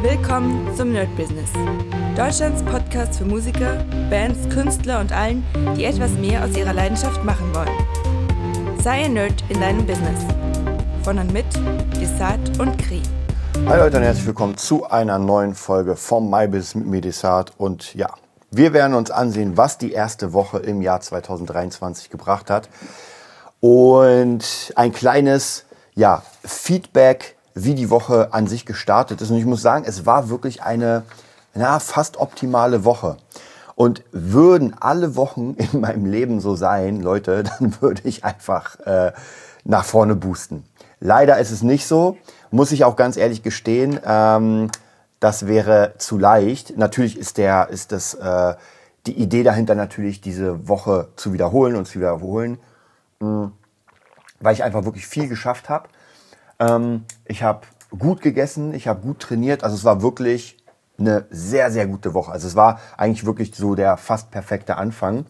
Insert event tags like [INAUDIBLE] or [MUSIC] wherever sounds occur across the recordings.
Willkommen zum Nerd Business. Deutschlands Podcast für Musiker, Bands, Künstler und allen, die etwas mehr aus ihrer Leidenschaft machen wollen. Sei ein Nerd in deinem Business. Von und mit Desart und Kri. Hi Leute und herzlich willkommen zu einer neuen Folge vom MyBiz mit mir Desart. Und ja, wir werden uns ansehen, was die erste Woche im Jahr 2023 gebracht hat. Und ein kleines ja, Feedback wie die Woche an sich gestartet ist. Und ich muss sagen, es war wirklich eine na, fast optimale Woche. Und würden alle Wochen [LAUGHS] in meinem Leben so sein, Leute, [LAUGHS] dann würde ich einfach äh, nach vorne boosten. Leider ist es nicht so, muss ich auch ganz ehrlich gestehen. Ähm, das wäre zu leicht. Natürlich ist der, ist das äh, die Idee dahinter natürlich, diese Woche zu wiederholen und zu wiederholen, mh, hm, weil ich einfach wirklich viel geschafft habe. Ähm, ich habe gut gegessen, ich habe gut trainiert. Also es war wirklich eine sehr, sehr gute Woche. Also es war eigentlich wirklich so der fast perfekte Anfang.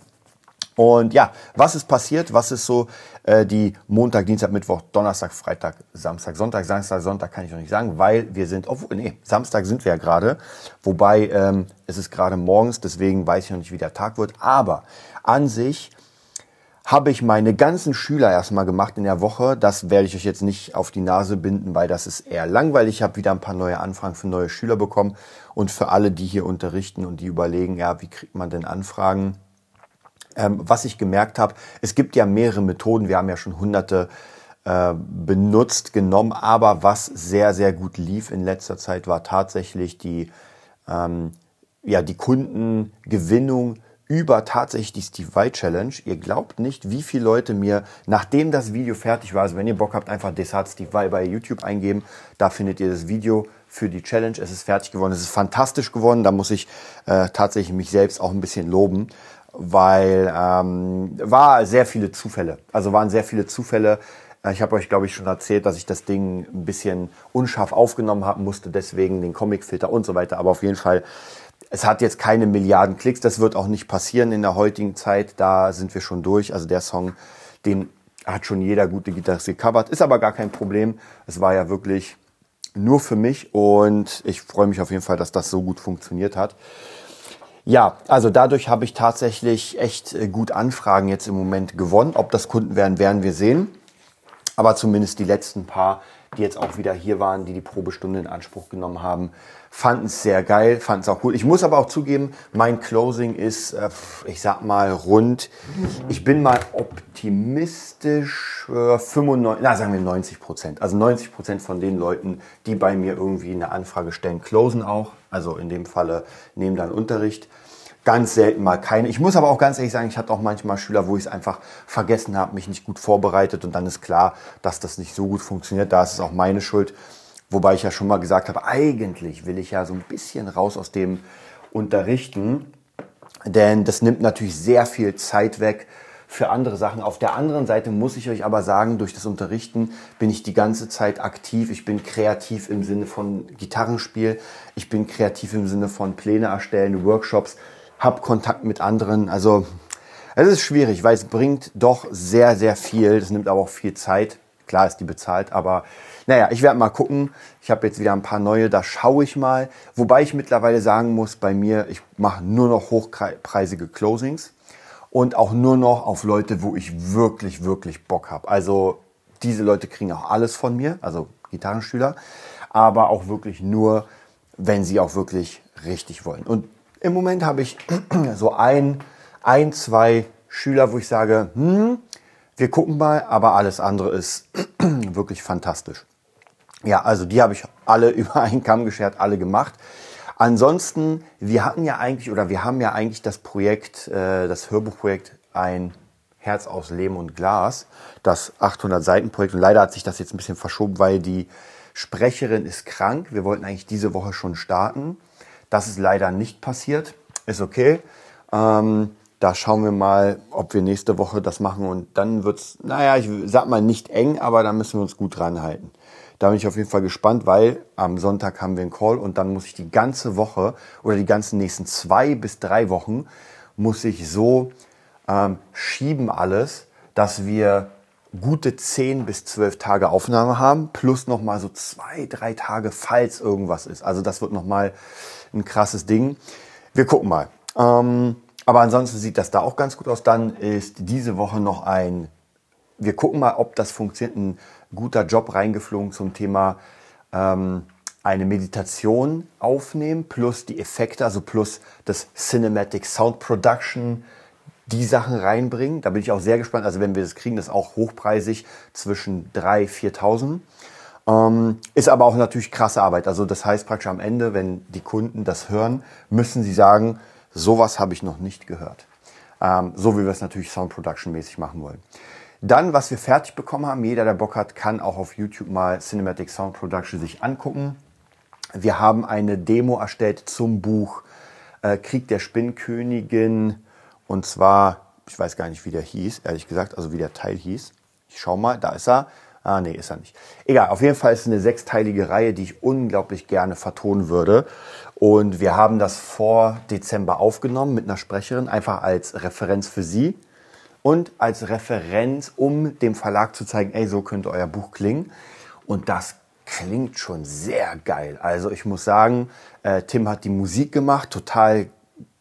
Und ja, was ist passiert? Was ist so äh, die Montag, Dienstag, Mittwoch, Donnerstag, Freitag, Samstag, Sonntag, Samstag, Sonntag kann ich noch nicht sagen, weil wir sind, obwohl, nee, Samstag sind wir ja gerade, wobei ähm, es ist gerade morgens, deswegen weiß ich noch nicht, wie der Tag wird. Aber an sich habe ich meine ganzen Schüler erstmal gemacht in der Woche. Das werde ich euch jetzt nicht auf die Nase binden, weil das ist eher langweilig. Ich habe wieder ein paar neue Anfragen für neue Schüler bekommen. Und für alle, die hier unterrichten und die überlegen, ja, wie kriegt man denn Anfragen? Ähm, was ich gemerkt habe, es gibt ja mehrere Methoden. Wir haben ja schon hunderte äh, benutzt, genommen. Aber was sehr, sehr gut lief in letzter Zeit, war tatsächlich die, ähm, ja, die Kundengewinnung über tatsächlich die Steve Vai Challenge. Ihr glaubt nicht, wie viele Leute mir, nachdem das Video fertig war, also wenn ihr Bock habt, einfach Desart Steve Vai bei YouTube eingeben. Da findet ihr das Video für die Challenge. Es ist fertig geworden. Es ist fantastisch geworden. Da muss ich äh, tatsächlich mich selbst auch ein bisschen loben, weil ähm, war sehr viele Zufälle. Also waren sehr viele Zufälle. Äh, ich habe euch, glaube ich, schon erzählt, dass ich das Ding ein bisschen unscharf aufgenommen haben musste, deswegen den Comicfilter und so weiter. Aber auf jeden Fall es hat jetzt keine Milliarden Klicks, das wird auch nicht passieren in der heutigen Zeit, da sind wir schon durch. Also der Song, den hat schon jeder gute Gitarrist gecovert, ist aber gar kein Problem. Es war ja wirklich nur für mich und ich freue mich auf jeden Fall, dass das so gut funktioniert hat. Ja, also dadurch habe ich tatsächlich echt äh, gut Anfragen jetzt im Moment gewonnen. Ob das Kunden werden, werden wir sehen. Aber zumindest die letzten paar, die jetzt auch wieder hier waren, die die Probestunde in Anspruch genommen haben, fanden es sehr geil, fanden es auch gut. Ich muss aber auch zugeben, mein Closing ist, äh, ich sag mal, rund. Ich bin mal optimistisch, 95, na sagen wir 90 Prozent. Also 90 Prozent von den Leuten, die bei mir irgendwie eine Anfrage stellen, closen auch. Also in dem Falle nehmen dann Unterricht. Ganz selten mal keine. Ich muss aber auch ganz ehrlich sagen, ich hatte auch manchmal Schüler, wo ich es einfach vergessen habe, mich nicht gut vorbereitet und dann ist klar, dass das nicht so gut funktioniert. Da ist es auch meine Schuld. Wobei ich ja schon mal gesagt habe, eigentlich will ich ja so ein bisschen raus aus dem Unterrichten, denn das nimmt natürlich sehr viel Zeit weg für andere Sachen. Auf der anderen Seite muss ich euch aber sagen, durch das Unterrichten bin ich die ganze Zeit aktiv. Ich bin kreativ im Sinne von Gitarrenspiel. Ich bin kreativ im Sinne von Pläne erstellen, Workshops, habe Kontakt mit anderen. Also es ist schwierig, weil es bringt doch sehr, sehr viel. Das nimmt aber auch viel Zeit. Klar ist die bezahlt, aber naja, ich werde mal gucken. Ich habe jetzt wieder ein paar neue, da schaue ich mal. Wobei ich mittlerweile sagen muss, bei mir, ich mache nur noch hochpreisige Closings und auch nur noch auf Leute, wo ich wirklich, wirklich Bock habe. Also diese Leute kriegen auch alles von mir, also Gitarrenschüler, aber auch wirklich nur, wenn sie auch wirklich richtig wollen. Und im Moment habe ich [CLEARS THROAT] so ein, ein, zwei Schüler, wo ich sage, hm, wir gucken mal, aber alles andere ist [CLEARS THROAT] wirklich fantastisch. Ja, also die habe ich alle [LAUGHS] über einen Kamm geschert, alle gemacht. Ansonsten, wir hatten ja eigentlich oder wir haben ja eigentlich das Projekt, äh, das Hörbuchprojekt ein Herz aus Lehm und Glas, das 800 Seiten Projekt. Und leider hat sich das jetzt ein bisschen verschoben, weil die Sprecherin ist krank. Wir wollten eigentlich diese Woche schon starten. Das ist leider nicht passiert. Ist okay. Ähm, da schauen wir mal, ob wir nächste Woche das machen und dann wird's, naja, ich sag mal nicht eng, aber da müssen wir uns gut dran halten. Da bin ich auf jeden Fall gespannt, weil am Sonntag haben wir einen Call und dann muss ich die ganze Woche oder die ganzen nächsten zwei bis drei Wochen muss ich so ähm, schieben alles, dass wir gute 10 bis 12 Tage Aufnahme haben, plus nochmal so zwei, drei Tage, falls irgendwas ist. Also das wird nochmal ein krasses Ding. Wir gucken mal. Ähm, aber ansonsten sieht das da auch ganz gut aus. Dann ist diese Woche noch ein, wir gucken mal, ob das funktioniert, ein guter Job reingeflogen zum Thema ähm, eine Meditation aufnehmen, plus die Effekte, also plus das Cinematic Sound Production, die Sachen reinbringen. Da bin ich auch sehr gespannt. Also wenn wir das kriegen, das ist auch hochpreisig zwischen 3.000, 4.000. Ähm, ist aber auch natürlich krasse Arbeit. Also das heißt praktisch am Ende, wenn die Kunden das hören, müssen sie sagen, sowas habe ich noch nicht gehört. Ähm, so wie wir es natürlich Sound Production mäßig machen wollen. Dann, was wir fertig bekommen haben, jeder, der Bock hat, kann auch auf YouTube mal Cinematic Sound Production sich angucken. Wir haben eine Demo erstellt zum Buch äh, Krieg der Spinnkönigin und zwar, ich weiß gar nicht, wie der hieß, ehrlich gesagt, also wie der Teil hieß. Ich schau mal, da ist er. Ah, nee, ist er nicht. Egal, auf jeden Fall ist es eine sechsteilige Reihe, die ich unglaublich gerne vertonen würde. Und wir haben das vor Dezember aufgenommen mit einer Sprecherin, einfach als Referenz für sie und als Referenz, um dem Verlag zu zeigen, ey, so könnte euer Buch klingen. Und das klingt schon sehr geil. Also ich muss sagen, äh, Tim hat die Musik gemacht, total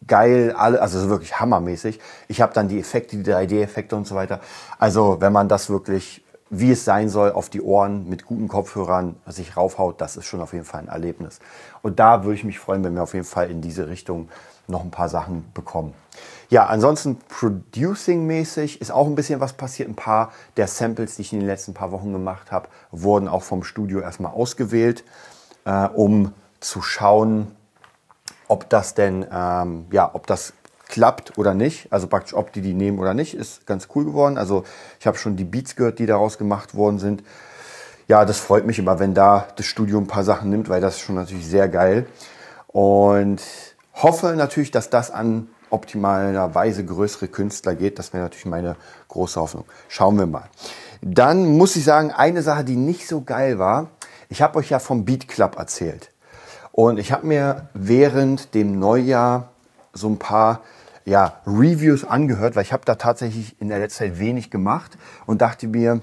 geil, alle, also wirklich hammermäßig. Ich habe dann die Effekte, die 3D-Effekte und so weiter. Also wenn man das wirklich, wie es sein soll, auf die Ohren mit guten Kopfhörern sich raufhaut, das ist schon auf jeden Fall ein Erlebnis. Und da würde ich mich freuen, wenn wir auf jeden Fall in diese Richtung noch ein paar Sachen bekommen. Ja, ansonsten Producing-mäßig ist auch ein bisschen was passiert. Ein paar der Samples, die ich in den letzten paar Wochen gemacht habe, wurden auch vom Studio erstmal ausgewählt, äh, um zu schauen, ob das denn, ähm, ja, ob das klappt oder nicht. Also praktisch, ob die die nehmen oder nicht, ist ganz cool geworden. Also ich habe schon die Beats gehört, die daraus gemacht worden sind. Ja, das freut mich immer, wenn da das Studio ein paar Sachen nimmt, weil das ist schon natürlich sehr geil. Und hoffe natürlich, dass das an optimalerweise größere Künstler geht. Das wäre natürlich meine große Hoffnung. Schauen wir mal. Dann muss ich sagen, eine Sache, die nicht so geil war. Ich habe euch ja vom Beat Club erzählt. Und ich habe mir während dem Neujahr so ein paar ja, Reviews angehört, weil ich habe da tatsächlich in der letzten Zeit wenig gemacht und dachte mir,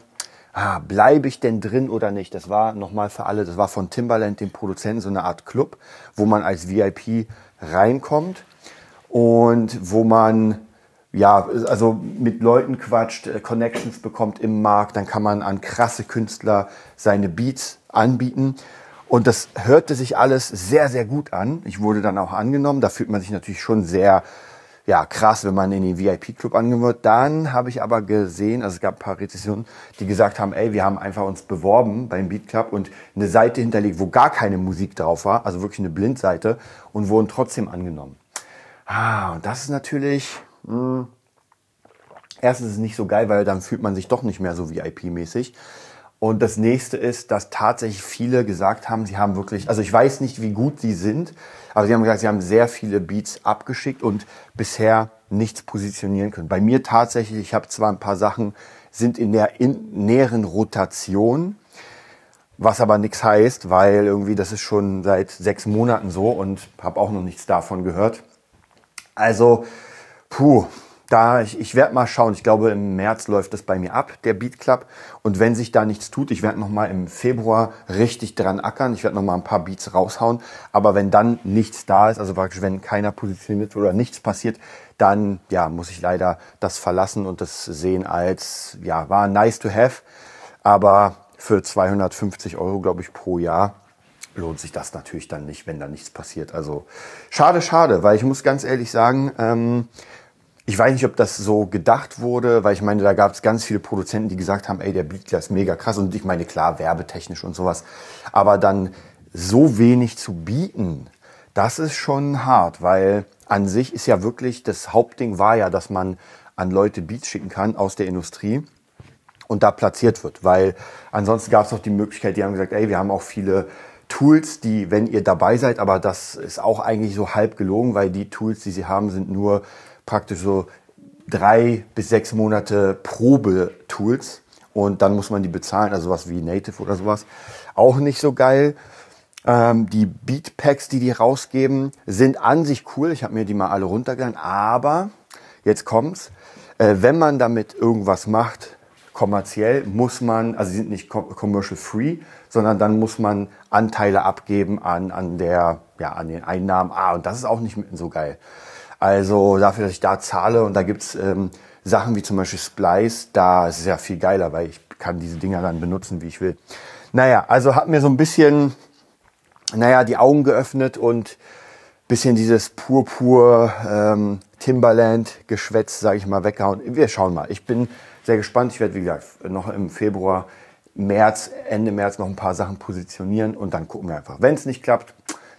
ah, bleibe ich denn drin oder nicht? Das war nochmal für alle, das war von Timbaland, dem Produzenten, so eine Art Club, wo man als VIP reinkommt und wo man ja, also mit Leuten quatscht, äh, Connections bekommt im Markt, dann kann man an krasse Künstler seine Beats anbieten. Und das hörte sich alles sehr, sehr gut an. Ich wurde dann auch angenommen. Da fühlt man sich natürlich schon sehr ja, krass, wenn man in den VIP-Club angenommen wird. Dann habe ich aber gesehen, also es gab ein paar Rezessionen, die gesagt haben, ey, wir haben einfach uns beworben beim Beat Club und eine Seite hinterlegt, wo gar keine Musik drauf war, also wirklich eine Blindseite und wurden trotzdem angenommen. Ah, und das ist natürlich, mh, hm, erstens ist es nicht so geil, weil dann fühlt man sich doch nicht mehr so VIP-mäßig. Und das nächste ist, dass tatsächlich viele gesagt haben, sie haben wirklich, also ich weiß nicht, wie gut sie sind, aber sie haben gesagt, sie haben sehr viele Beats abgeschickt und bisher nichts positionieren können. Bei mir tatsächlich, ich habe zwar ein paar Sachen, sind in der in näheren Rotation, was aber nichts heißt, weil irgendwie das ist schon seit sechs Monaten so und habe auch noch nichts davon gehört. Also, puh, da, ich, ich werde mal schauen. Ich glaube, im März läuft das bei mir ab, der Beat Club. Und wenn sich da nichts tut, ich werde nochmal im Februar richtig dran ackern. Ich werde nochmal ein paar Beats raushauen. Aber wenn dann nichts da ist, also praktisch, wenn keiner positioniert oder nichts passiert, dann, ja, muss ich leider das verlassen und das sehen als, ja, war nice to have. Aber für 250 Euro, glaube ich, pro Jahr lohnt sich das natürlich dann nicht, wenn da nichts passiert. Also schade, schade, weil ich muss ganz ehrlich sagen, ähm, ich weiß nicht, ob das so gedacht wurde, weil ich meine, da gab es ganz viele Produzenten, die gesagt haben, ey, der Beatler ist mega krass. Und ich meine, klar, werbetechnisch und sowas. Aber dann so wenig zu bieten, das ist schon hart, weil an sich ist ja wirklich, das Hauptding war ja, dass man an Leute Beats schicken kann aus der Industrie und da platziert wird. Weil ansonsten gab es auch die Möglichkeit, die haben gesagt, ey, wir haben auch viele Tools, die, wenn ihr dabei seid, aber das ist auch eigentlich so halb gelogen, weil die Tools, die sie haben, sind nur praktisch so drei bis sechs Monate Probe-Tools und dann muss man die bezahlen, also was wie Native oder sowas. Auch nicht so geil. Ähm, die Beatpacks, die die rausgeben, sind an sich cool. Ich habe mir die mal alle runtergeladen, aber jetzt kommt's. Äh, wenn man damit irgendwas macht, kommerziell muss man, also sie sind nicht commercial free, sondern dann muss man Anteile abgeben an, an der, ja, an den Einnahmen. Ah, und das ist auch nicht so geil. Also dafür, dass ich da zahle und da gibt's ähm, Sachen wie zum Beispiel Splice, da ist es ja viel geiler, weil ich kann diese Dinger dann benutzen, wie ich will. Naja, also hat mir so ein bisschen, naja, die Augen geöffnet und bisschen dieses pur-pur ähm, sage ich mal, weggehauen. Wir schauen mal. Ich bin sehr gespannt. Ich werde, wie gesagt, noch im Februar, März, Ende März noch ein paar Sachen positionieren und dann gucken wir einfach. Wenn es nicht klappt,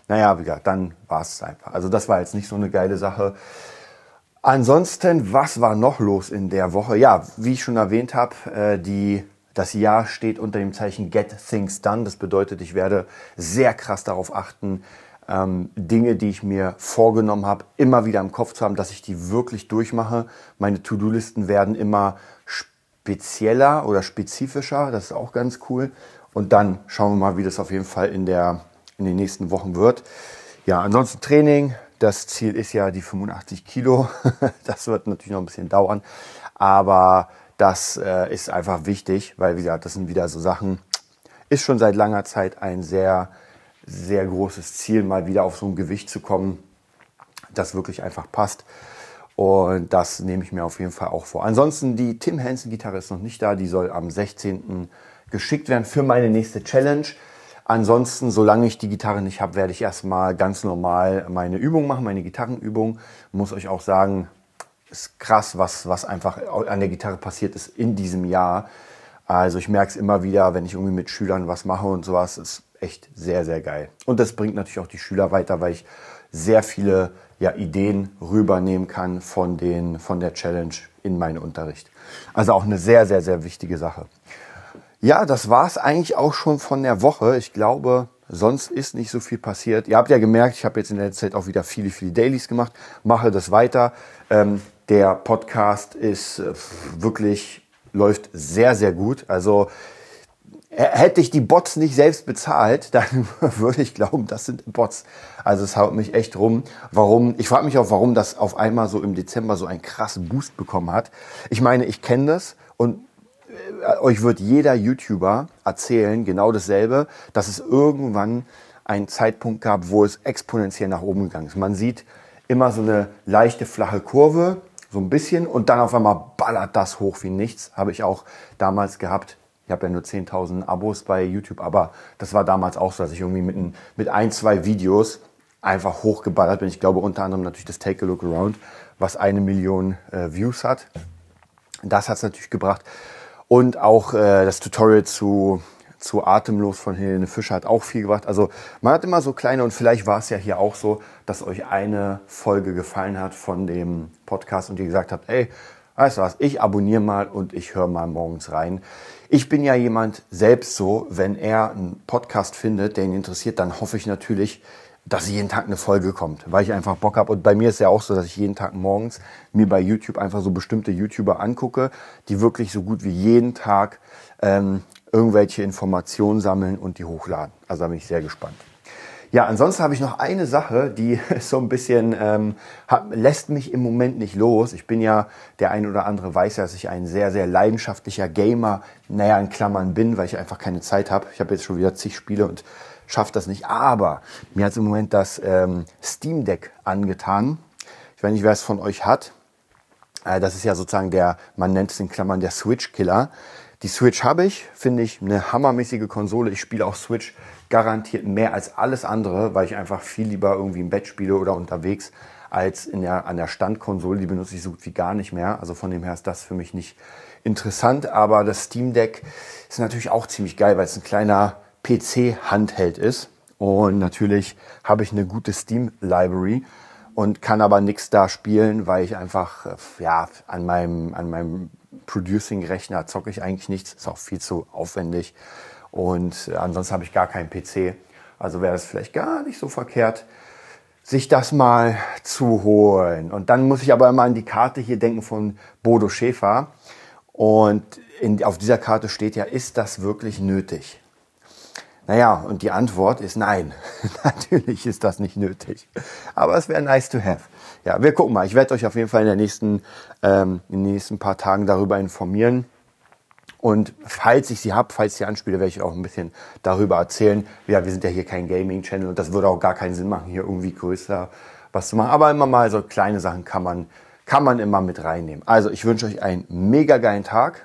naja, wie gesagt, dann war es einfach. Also das war jetzt nicht so eine geile Sache. Ansonsten, was war noch los in der Woche? Ja, wie ich schon erwähnt habe, äh, die das Jahr steht unter dem Zeichen Get Things Done. Das bedeutet, ich werde sehr krass darauf achten, ähm, Dinge, die ich mir vorgenommen habe, immer wieder im Kopf zu haben, dass ich die wirklich durchmache. Meine To-Do-Listen werden immer spezieller oder spezifischer. Das ist auch ganz cool. Und dann schauen wir mal, wie das auf jeden Fall in, der, in den nächsten Wochen wird. Ja, ansonsten Training. Das Ziel ist ja die 85 Kilo. [LAUGHS] das wird natürlich noch ein bisschen dauern. Aber das äh, ist einfach wichtig, weil, wie gesagt, das sind wieder so Sachen, ist schon seit langer Zeit ein sehr, sehr großes Ziel, mal wieder auf so ein Gewicht zu kommen, das wirklich einfach passt. Und das nehme ich mir auf jeden Fall auch vor. Ansonsten, die Tim Hansen Gitarre ist noch nicht da. Die soll am 16. geschickt werden für meine nächste Challenge. Ansonsten, solange ich die Gitarre nicht habe, werde ich erstmal ganz normal meine Übung machen, meine Gitarrenübung. Muss euch auch sagen, ist krass, was, was einfach an der Gitarre passiert ist in diesem Jahr. Also ich merke es immer wieder, wenn ich irgendwie mit Schülern was mache und sowas, ist echt sehr, sehr geil. Und das bringt natürlich auch die Schüler weiter, weil ich sehr viele ja, Ideen rübernehmen kann von, den, von der Challenge in meinen Unterricht. Also auch eine sehr, sehr, sehr wichtige Sache. Ja, das war es eigentlich auch schon von der Woche. Ich glaube, sonst ist nicht so viel passiert. Ihr habt ja gemerkt, ich habe jetzt in der Zeit auch wieder viele, viele Dailies gemacht, mache das weiter. Ähm, der Podcast ist äh, wirklich, läuft sehr, sehr gut. Also hätte ich die Bots nicht selbst bezahlt, [LAUGHS] dann würde ich glauben, das sind Bots. Also es haut mich echt rum. Warum? Ich frage mich auch, warum das auf einmal so im Dezember so einen krassen Boost bekommen hat. Ich meine, ich kenne das und euch wird jeder YouTuber erzählen, genau dasselbe, dass es irgendwann einen Zeitpunkt gab, wo es exponentiell nach oben gegangen ist. Man sieht immer so eine leichte flache Kurve so ein bisschen und dann auf einmal ballert das hoch wie nichts. Habe ich auch damals gehabt. Ich habe ja nur 10.000 Abos bei YouTube, aber das war damals auch so, dass ich irgendwie mit ein, mit ein zwei Videos einfach hochgeballert bin. Ich glaube unter anderem natürlich das Take a Look Around, was eine Million äh, Views hat. Das hat es natürlich gebracht. Und auch äh, das Tutorial zu zu Atemlos von Helene Fischer hat auch viel gebracht. Also man hat immer so kleine und vielleicht war es ja hier auch so, dass euch eine Folge gefallen hat von dem Podcast und ihr gesagt habt, ey, weißt du was, ich abonniere mal und ich höre mal morgens rein. Ich bin ja jemand selbst so, wenn er einen Podcast findet, der ihn interessiert, dann hoffe ich natürlich, dass jeden Tag eine Folge kommt, weil ich einfach Bock habe. Und bei mir ist ja auch so, dass ich jeden Tag morgens mir bei YouTube einfach so bestimmte YouTuber angucke, die wirklich so gut wie jeden Tag ähm, irgendwelche Informationen sammeln und die hochladen. Also da bin ich sehr gespannt. Ja, ansonsten habe ich noch eine Sache, die [LAUGHS] so ein bisschen ähm, hat, lässt mich im Moment nicht los. Ich bin ja, der ein oder andere weiß ja, dass ich ein sehr, sehr leidenschaftlicher Gamer, naja, in Klammern bin, weil ich einfach keine Zeit habe. Ich habe jetzt schon wieder zig Spiele und schaffe das nicht. Aber mir hat im Moment das ähm, Steam Deck angetan. Ich weiß nicht, wer es von euch hat. Äh, das ist ja sozusagen der, man nennt es in Klammern der Switch-Killer. Die Switch habe ich, finde ich eine hammermäßige Konsole. Ich spiele auch Switch garantiert mehr als alles andere, weil ich einfach viel lieber irgendwie im Bett spiele oder unterwegs als in der, an der Standkonsole. Die benutze ich so gut wie gar nicht mehr. Also von dem her ist das für mich nicht interessant. Aber das Steam Deck ist natürlich auch ziemlich geil, weil es ein kleiner PC-Handheld ist. Und natürlich habe ich eine gute Steam-Library und kann aber nichts da spielen, weil ich einfach ja, an meinem, an meinem Producing-Rechner zocke ich eigentlich nichts, ist auch viel zu aufwendig. Und äh, ansonsten habe ich gar keinen PC. Also wäre es vielleicht gar nicht so verkehrt, sich das mal zu holen. Und dann muss ich aber immer an die Karte hier denken von Bodo Schäfer. Und in, auf dieser Karte steht ja, ist das wirklich nötig? Naja, und die Antwort ist nein. [LAUGHS] Natürlich ist das nicht nötig. Aber es wäre nice to have. Ja, wir gucken mal. Ich werde euch auf jeden Fall in, der nächsten, ähm, in den nächsten paar Tagen darüber informieren. Und falls ich sie habe, falls ich sie anspiele, werde ich auch ein bisschen darüber erzählen. Ja, wir sind ja hier kein Gaming-Channel und das würde auch gar keinen Sinn machen, hier irgendwie größer was zu machen. Aber immer mal so kleine Sachen kann man, kann man immer mit reinnehmen. Also ich wünsche euch einen mega geilen Tag,